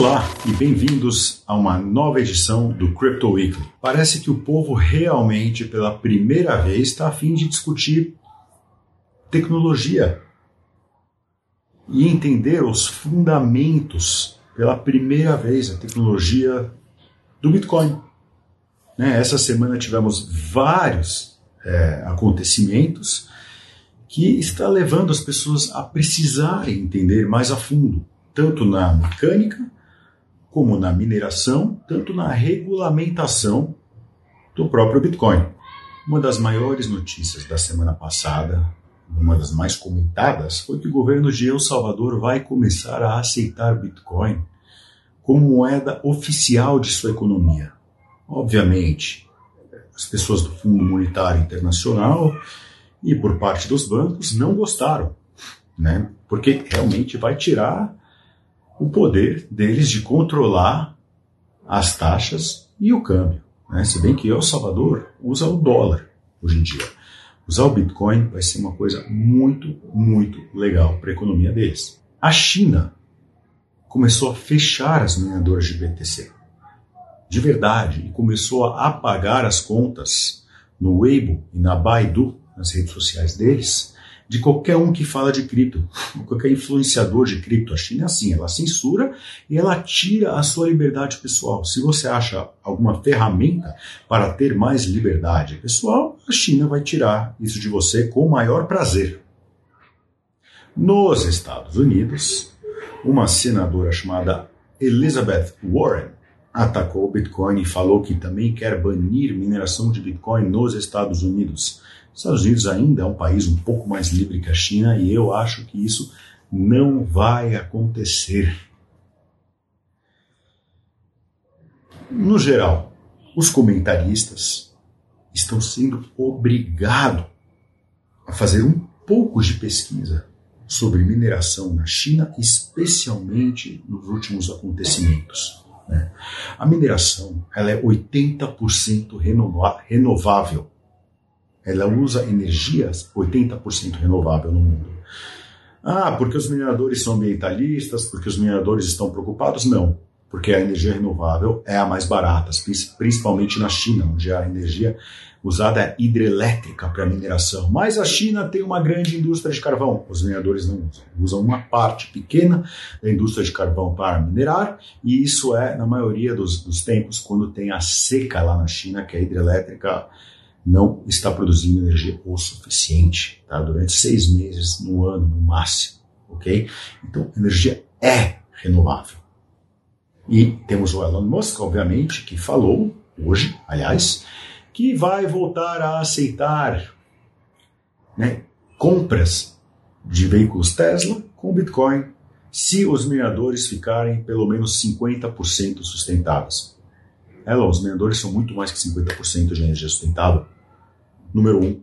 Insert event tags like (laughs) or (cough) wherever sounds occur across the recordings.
Olá e bem-vindos a uma nova edição do Crypto Weekly. Parece que o povo realmente, pela primeira vez, está a fim de discutir tecnologia e entender os fundamentos pela primeira vez a tecnologia do Bitcoin. Né? Essa semana tivemos vários é, acontecimentos que está levando as pessoas a precisarem entender mais a fundo, tanto na mecânica como na mineração, tanto na regulamentação do próprio Bitcoin. Uma das maiores notícias da semana passada, uma das mais comentadas, foi que o governo de El Salvador vai começar a aceitar Bitcoin como moeda oficial de sua economia. Obviamente, as pessoas do Fundo Monetário Internacional e por parte dos bancos não gostaram, né? Porque realmente vai tirar o poder deles de controlar as taxas e o câmbio. Né? Se bem que El Salvador usa o dólar hoje em dia. Usar o Bitcoin vai ser uma coisa muito, muito legal para a economia deles. A China começou a fechar as mineradoras de BTC. De verdade, e começou a apagar as contas no Weibo e na Baidu, nas redes sociais deles, de qualquer um que fala de cripto, (laughs) qualquer influenciador de cripto. A China é assim, ela censura e ela tira a sua liberdade pessoal. Se você acha alguma ferramenta para ter mais liberdade pessoal, a China vai tirar isso de você com o maior prazer. Nos Estados Unidos, uma senadora chamada Elizabeth Warren atacou o Bitcoin e falou que também quer banir mineração de Bitcoin nos Estados Unidos. Os Estados Unidos ainda é um país um pouco mais livre que a China e eu acho que isso não vai acontecer. No geral, os comentaristas estão sendo obrigados a fazer um pouco de pesquisa sobre mineração na China, especialmente nos últimos acontecimentos. Né? A mineração ela é 80% renovável ela usa energias 80% renovável no mundo. Ah, porque os mineradores são ambientalistas, porque os mineradores estão preocupados? Não, porque a energia renovável é a mais barata, principalmente na China, onde a energia usada é hidrelétrica para mineração. Mas a China tem uma grande indústria de carvão, os mineradores não usam. Usam uma parte pequena da indústria de carvão para minerar, e isso é, na maioria dos, dos tempos, quando tem a seca lá na China, que é hidrelétrica não está produzindo energia o suficiente tá? durante seis meses no ano, no máximo. ok? Então, energia é renovável. E temos o Elon Musk, obviamente, que falou, hoje, aliás, que vai voltar a aceitar né, compras de veículos Tesla com Bitcoin se os mineradores ficarem pelo menos 50% sustentáveis. É, os mineradores são muito mais que 50% de energia sustentável. Número um.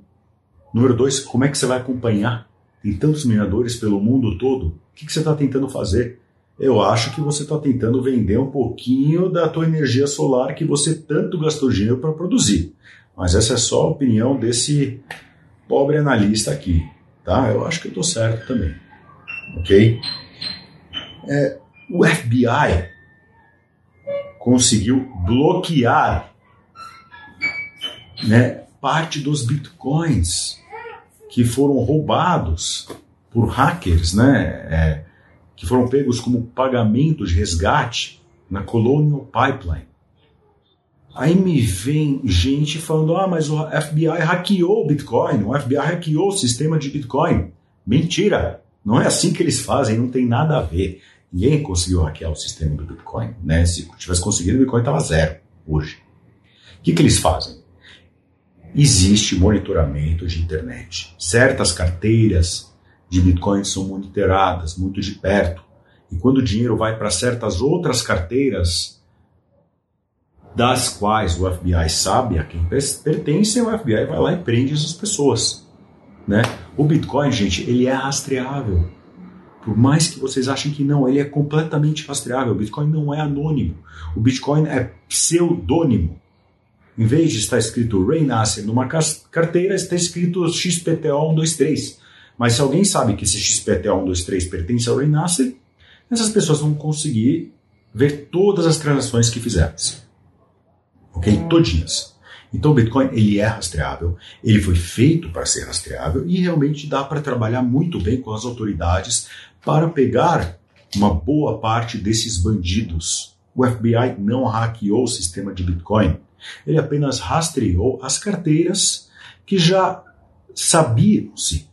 Número dois, como é que você vai acompanhar? Tem tantos mineradores pelo mundo todo. O que, que você está tentando fazer? Eu acho que você está tentando vender um pouquinho da tua energia solar que você tanto gastou dinheiro para produzir. Mas essa é só a opinião desse pobre analista aqui, tá? Eu acho que eu estou certo também, ok? É, o FBI conseguiu bloquear né, parte dos bitcoins que foram roubados por hackers, né, é, que foram pegos como pagamento de resgate na Colonial Pipeline. Aí me vem gente falando: ah, mas o FBI hackeou o Bitcoin, o FBI hackeou o sistema de Bitcoin. Mentira! Não é assim que eles fazem, não tem nada a ver. Ninguém conseguiu hackear o sistema do Bitcoin. Né? Se tivesse conseguido, o Bitcoin estava zero hoje. O que, que eles fazem? Existe monitoramento de internet. Certas carteiras de Bitcoin são monitoradas muito de perto. E quando o dinheiro vai para certas outras carteiras, das quais o FBI sabe a quem pertencem, o FBI vai lá e prende essas pessoas. Né? O Bitcoin, gente, ele é rastreável. Por mais que vocês achem que não, ele é completamente rastreável. O Bitcoin não é anônimo. O Bitcoin é pseudônimo. Em vez de estar escrito Ray Nasser numa carteira, está escrito XPTO123. Mas se alguém sabe que esse XPTO123 pertence ao Ray Nasser, essas pessoas vão conseguir ver todas as transações que fizemos. Ok? Todinhas. Então o Bitcoin ele é rastreável, ele foi feito para ser rastreável e realmente dá para trabalhar muito bem com as autoridades para pegar uma boa parte desses bandidos. O FBI não hackeou o sistema de Bitcoin, ele apenas rastreou as carteiras que já sabiam-se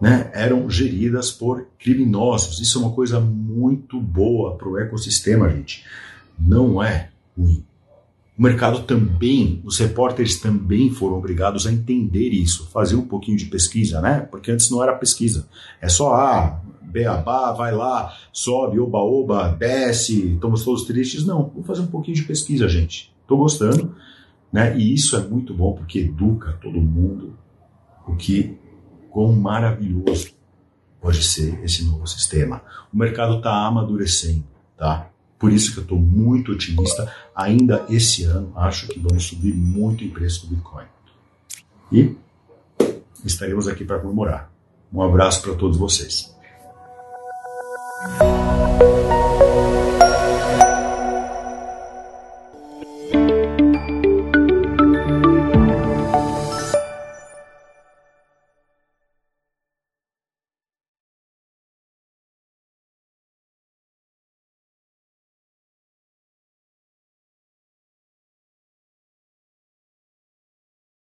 né, eram geridas por criminosos. Isso é uma coisa muito boa para o ecossistema, gente. Não é ruim. O mercado também, os repórteres também foram obrigados a entender isso, fazer um pouquinho de pesquisa, né? Porque antes não era pesquisa. É só, ah, beabá, vai lá, sobe, oba-oba, desce, estamos todos tristes. Não, vou fazer um pouquinho de pesquisa, gente. Estou gostando, né? E isso é muito bom porque educa todo mundo o que quão maravilhoso pode ser esse novo sistema. O mercado está amadurecendo, tá? Por isso que eu estou muito otimista. Ainda esse ano, acho que vamos subir muito em preço do Bitcoin. E estaremos aqui para comemorar. Um abraço para todos vocês.